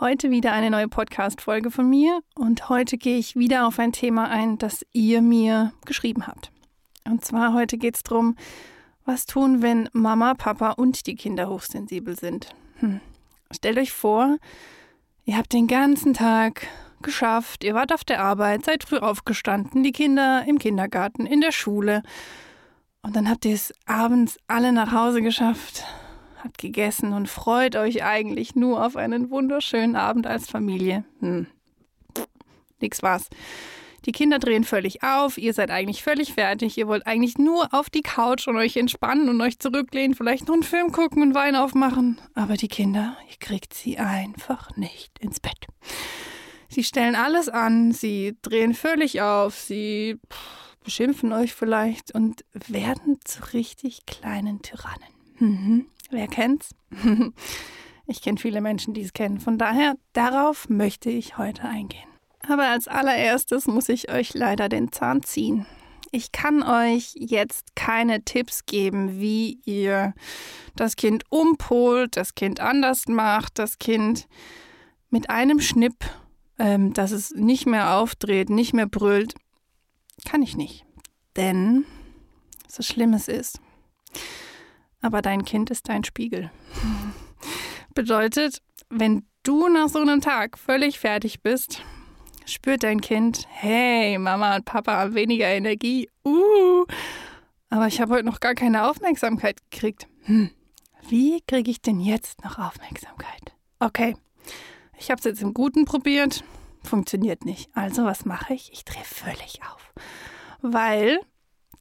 Heute wieder eine neue Podcast-Folge von mir und heute gehe ich wieder auf ein Thema ein, das ihr mir geschrieben habt. Und zwar heute geht es darum, was tun, wenn Mama, Papa und die Kinder hochsensibel sind. Hm. Stellt euch vor, ihr habt den ganzen Tag geschafft, ihr wart auf der Arbeit, seid früh aufgestanden, die Kinder im Kindergarten, in der Schule. Und dann habt ihr es abends alle nach Hause geschafft habt gegessen und freut euch eigentlich nur auf einen wunderschönen Abend als Familie. Hm. Nix war's. Die Kinder drehen völlig auf, ihr seid eigentlich völlig fertig, ihr wollt eigentlich nur auf die Couch und euch entspannen und euch zurücklehnen, vielleicht noch einen Film gucken und Wein aufmachen. Aber die Kinder, ihr kriegt sie einfach nicht ins Bett. Sie stellen alles an, sie drehen völlig auf, sie beschimpfen euch vielleicht und werden zu richtig kleinen Tyrannen. Mhm. Wer kennt's? ich kenne viele Menschen, die es kennen. Von daher, darauf möchte ich heute eingehen. Aber als allererstes muss ich euch leider den Zahn ziehen. Ich kann euch jetzt keine Tipps geben, wie ihr das Kind umpolt, das Kind anders macht, das Kind mit einem Schnipp, ähm, dass es nicht mehr aufdreht, nicht mehr brüllt. Kann ich nicht. Denn so schlimm es ist, aber dein Kind ist dein Spiegel. Bedeutet, wenn du nach so einem Tag völlig fertig bist, spürt dein Kind, hey, Mama und Papa haben weniger Energie. Uh, aber ich habe heute noch gar keine Aufmerksamkeit gekriegt. Hm, wie kriege ich denn jetzt noch Aufmerksamkeit? Okay, ich habe es jetzt im Guten probiert, funktioniert nicht. Also was mache ich? Ich drehe völlig auf. Weil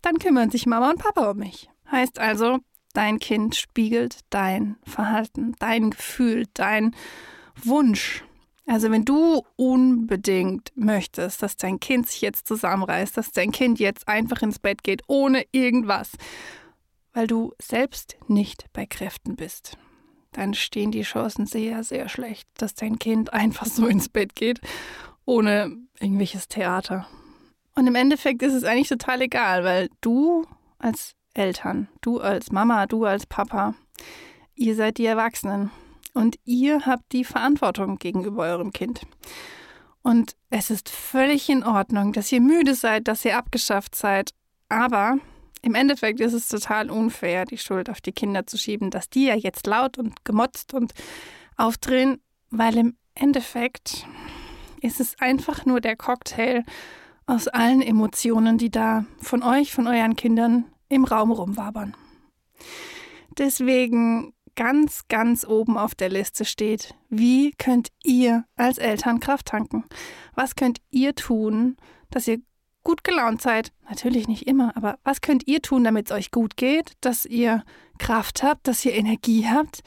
dann kümmern sich Mama und Papa um mich. Heißt also, Dein Kind spiegelt dein Verhalten, dein Gefühl, dein Wunsch. Also wenn du unbedingt möchtest, dass dein Kind sich jetzt zusammenreißt, dass dein Kind jetzt einfach ins Bett geht, ohne irgendwas, weil du selbst nicht bei Kräften bist, dann stehen die Chancen sehr, sehr schlecht, dass dein Kind einfach so ins Bett geht, ohne irgendwelches Theater. Und im Endeffekt ist es eigentlich total egal, weil du als Eltern, du als Mama, du als Papa, ihr seid die Erwachsenen. Und ihr habt die Verantwortung gegenüber eurem Kind. Und es ist völlig in Ordnung, dass ihr müde seid, dass ihr abgeschafft seid, aber im Endeffekt ist es total unfair, die Schuld auf die Kinder zu schieben, dass die ja jetzt laut und gemotzt und aufdrehen, weil im Endeffekt ist es einfach nur der Cocktail aus allen Emotionen, die da von euch, von euren Kindern im Raum rumwabern. Deswegen ganz, ganz oben auf der Liste steht, wie könnt ihr als Eltern Kraft tanken? Was könnt ihr tun, dass ihr gut gelaunt seid? Natürlich nicht immer, aber was könnt ihr tun, damit es euch gut geht, dass ihr Kraft habt, dass ihr Energie habt,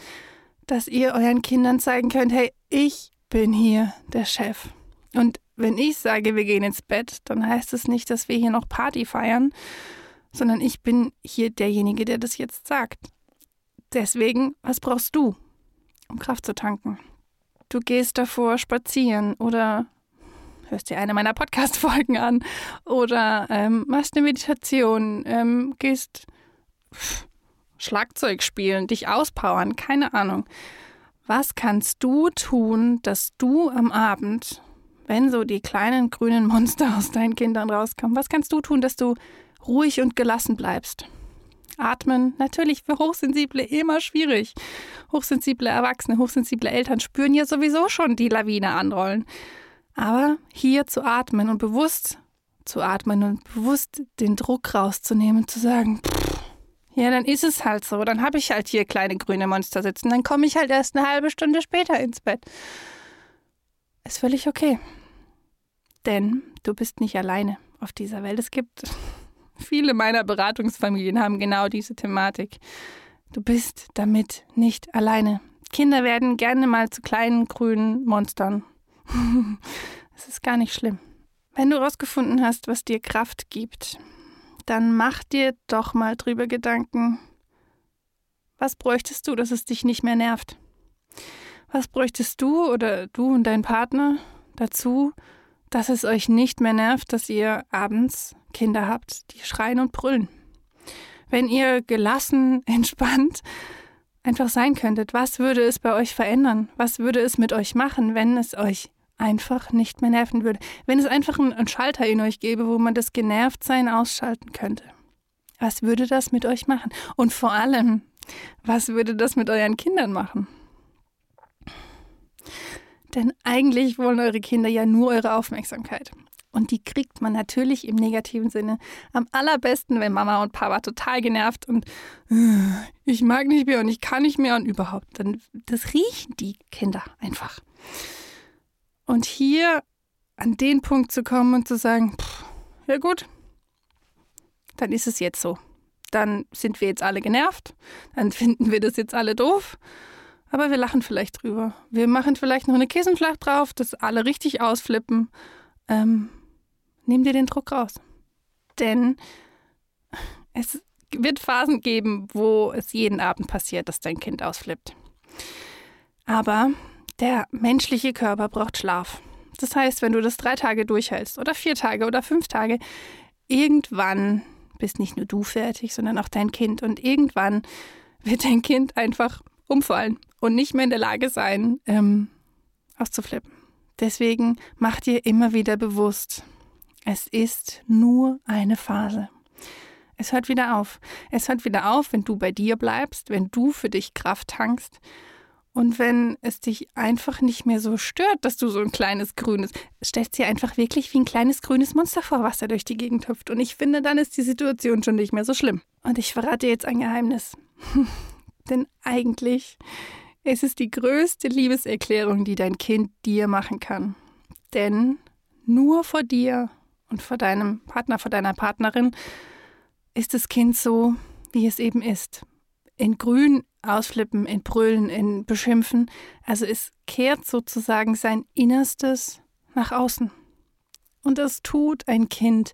dass ihr euren Kindern zeigen könnt, hey, ich bin hier der Chef. Und wenn ich sage, wir gehen ins Bett, dann heißt es nicht, dass wir hier noch Party feiern, sondern ich bin hier derjenige, der das jetzt sagt. Deswegen, was brauchst du, um Kraft zu tanken? Du gehst davor spazieren oder hörst dir eine meiner Podcast-Folgen an oder ähm, machst eine Meditation, ähm, gehst pff, Schlagzeug spielen, dich auspowern, keine Ahnung. Was kannst du tun, dass du am Abend, wenn so die kleinen grünen Monster aus deinen Kindern rauskommen, was kannst du tun, dass du ruhig und gelassen bleibst. Atmen, natürlich für Hochsensible immer schwierig. Hochsensible Erwachsene, hochsensible Eltern spüren ja sowieso schon die Lawine anrollen. Aber hier zu atmen und bewusst zu atmen und bewusst den Druck rauszunehmen, zu sagen, pff, ja, dann ist es halt so. Dann habe ich halt hier kleine grüne Monster sitzen. Dann komme ich halt erst eine halbe Stunde später ins Bett. Ist völlig okay. Denn du bist nicht alleine auf dieser Welt. Es gibt Viele meiner Beratungsfamilien haben genau diese Thematik. Du bist damit nicht alleine. Kinder werden gerne mal zu kleinen grünen Monstern. Es ist gar nicht schlimm. Wenn du herausgefunden hast, was dir Kraft gibt, dann mach dir doch mal drüber Gedanken, was bräuchtest du, dass es dich nicht mehr nervt? Was bräuchtest du oder du und dein Partner dazu, dass es euch nicht mehr nervt, dass ihr abends Kinder habt, die schreien und brüllen? Wenn ihr gelassen, entspannt einfach sein könntet, was würde es bei euch verändern? Was würde es mit euch machen, wenn es euch einfach nicht mehr nerven würde? Wenn es einfach einen Schalter in euch gäbe, wo man das Genervtsein ausschalten könnte? Was würde das mit euch machen? Und vor allem, was würde das mit euren Kindern machen? Denn eigentlich wollen eure Kinder ja nur eure Aufmerksamkeit. Und die kriegt man natürlich im negativen Sinne am allerbesten, wenn Mama und Papa total genervt und äh, ich mag nicht mehr und ich kann nicht mehr und überhaupt. Dann das riechen die Kinder einfach. Und hier an den Punkt zu kommen und zu sagen, pff, ja gut, dann ist es jetzt so dann sind wir jetzt alle genervt, dann finden wir das jetzt alle doof. Aber wir lachen vielleicht drüber. Wir machen vielleicht noch eine Kissenschlacht drauf, dass alle richtig ausflippen. Ähm, nimm dir den Druck raus. Denn es wird Phasen geben, wo es jeden Abend passiert, dass dein Kind ausflippt. Aber der menschliche Körper braucht Schlaf. Das heißt, wenn du das drei Tage durchhältst oder vier Tage oder fünf Tage, irgendwann bist nicht nur du fertig, sondern auch dein Kind. Und irgendwann wird dein Kind einfach umfallen und nicht mehr in der Lage sein, ähm, auszuflippen. Deswegen mach dir immer wieder bewusst, es ist nur eine Phase. Es hört wieder auf. Es hört wieder auf, wenn du bei dir bleibst, wenn du für dich Kraft tankst und wenn es dich einfach nicht mehr so stört, dass du so ein kleines grünes, stellst dir einfach wirklich wie ein kleines grünes Monster vor, was da durch die Gegend hüpft. Und ich finde, dann ist die Situation schon nicht mehr so schlimm. Und ich verrate jetzt ein Geheimnis. Denn eigentlich ist es die größte Liebeserklärung, die dein Kind dir machen kann. Denn nur vor dir und vor deinem Partner, vor deiner Partnerin ist das Kind so, wie es eben ist. In grün ausflippen, in Brüllen, in Beschimpfen. Also es kehrt sozusagen sein Innerstes nach außen. Und das tut ein Kind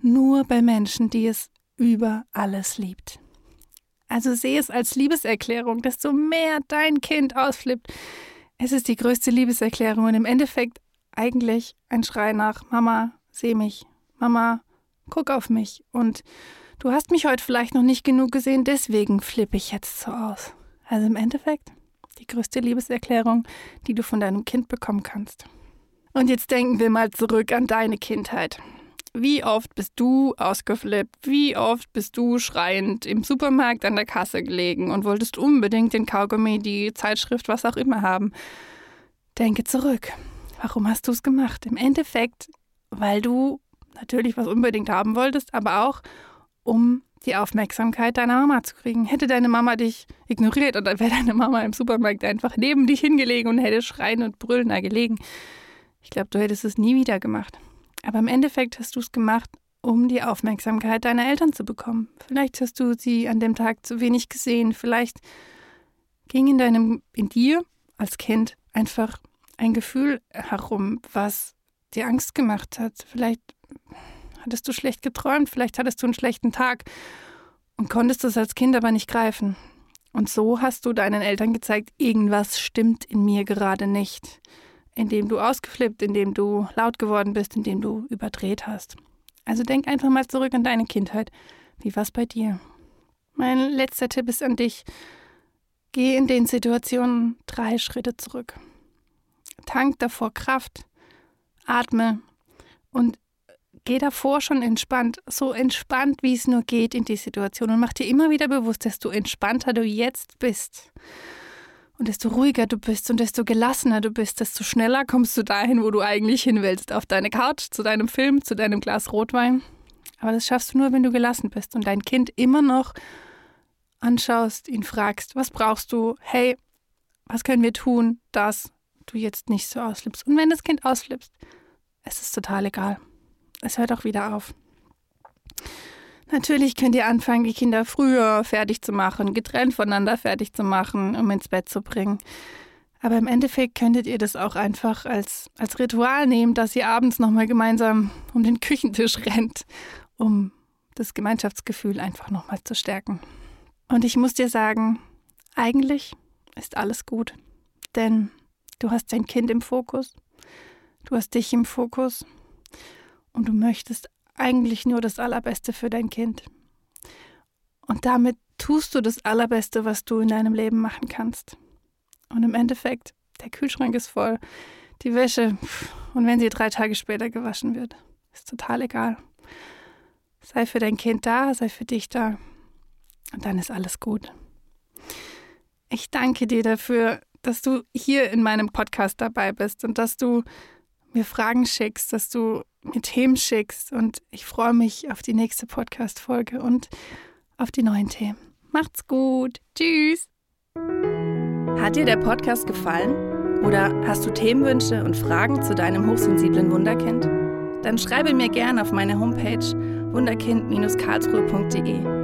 nur bei Menschen, die es über alles liebt. Also sehe es als Liebeserklärung, desto mehr dein Kind ausflippt. Es ist die größte Liebeserklärung und im Endeffekt eigentlich ein Schrei nach Mama, seh mich, Mama, guck auf mich und Du hast mich heute vielleicht noch nicht genug gesehen, deswegen flippe ich jetzt so aus. Also im Endeffekt die größte Liebeserklärung, die du von deinem Kind bekommen kannst. Und jetzt denken wir mal zurück an deine Kindheit. Wie oft bist du ausgeflippt? Wie oft bist du schreiend im Supermarkt an der Kasse gelegen und wolltest unbedingt den Kaugummi, die Zeitschrift, was auch immer haben? Denke zurück. Warum hast du es gemacht? Im Endeffekt, weil du natürlich was unbedingt haben wolltest, aber auch, um die Aufmerksamkeit deiner Mama zu kriegen. Hätte deine Mama dich ignoriert oder wäre deine Mama im Supermarkt einfach neben dich hingelegen und hätte schreien und brüllen da gelegen. Ich glaube, du hättest es nie wieder gemacht. Aber im Endeffekt hast du es gemacht, um die Aufmerksamkeit deiner Eltern zu bekommen. Vielleicht hast du sie an dem Tag zu wenig gesehen. Vielleicht ging in deinem, in dir als Kind einfach ein Gefühl herum, was dir Angst gemacht hat. Vielleicht Hattest du schlecht geträumt? Vielleicht hattest du einen schlechten Tag und konntest es als Kind aber nicht greifen. Und so hast du deinen Eltern gezeigt, irgendwas stimmt in mir gerade nicht. Indem du ausgeflippt, indem du laut geworden bist, indem du überdreht hast. Also denk einfach mal zurück an deine Kindheit. Wie war's bei dir? Mein letzter Tipp ist an dich. Geh in den Situationen drei Schritte zurück. Tank davor Kraft, atme und geh davor schon entspannt, so entspannt, wie es nur geht in die Situation und mach dir immer wieder bewusst, desto entspannter du jetzt bist. Und desto ruhiger du bist und desto gelassener du bist, desto schneller kommst du dahin, wo du eigentlich hin willst. Auf deine Couch, zu deinem Film, zu deinem Glas Rotwein. Aber das schaffst du nur, wenn du gelassen bist und dein Kind immer noch anschaust, ihn fragst, was brauchst du? Hey, was können wir tun, dass du jetzt nicht so ausflippst? Und wenn das Kind ausflippst, es ist total egal es hört auch wieder auf. Natürlich könnt ihr anfangen, die Kinder früher fertig zu machen, getrennt voneinander fertig zu machen, um ins Bett zu bringen. Aber im Endeffekt könntet ihr das auch einfach als, als Ritual nehmen, dass ihr abends nochmal gemeinsam um den Küchentisch rennt, um das Gemeinschaftsgefühl einfach nochmal zu stärken. Und ich muss dir sagen, eigentlich ist alles gut. Denn du hast dein Kind im Fokus, du hast dich im Fokus und du möchtest eigentlich nur das Allerbeste für dein Kind. Und damit tust du das Allerbeste, was du in deinem Leben machen kannst. Und im Endeffekt, der Kühlschrank ist voll, die Wäsche, und wenn sie drei Tage später gewaschen wird, ist total egal. Sei für dein Kind da, sei für dich da. Und dann ist alles gut. Ich danke dir dafür, dass du hier in meinem Podcast dabei bist und dass du mir Fragen schickst, dass du mir Themen schickst. Und ich freue mich auf die nächste Podcast-Folge und auf die neuen Themen. Macht's gut. Tschüss. Hat dir der Podcast gefallen? Oder hast du Themenwünsche und Fragen zu deinem hochsensiblen Wunderkind? Dann schreibe mir gerne auf meine Homepage wunderkind-karlsruhe.de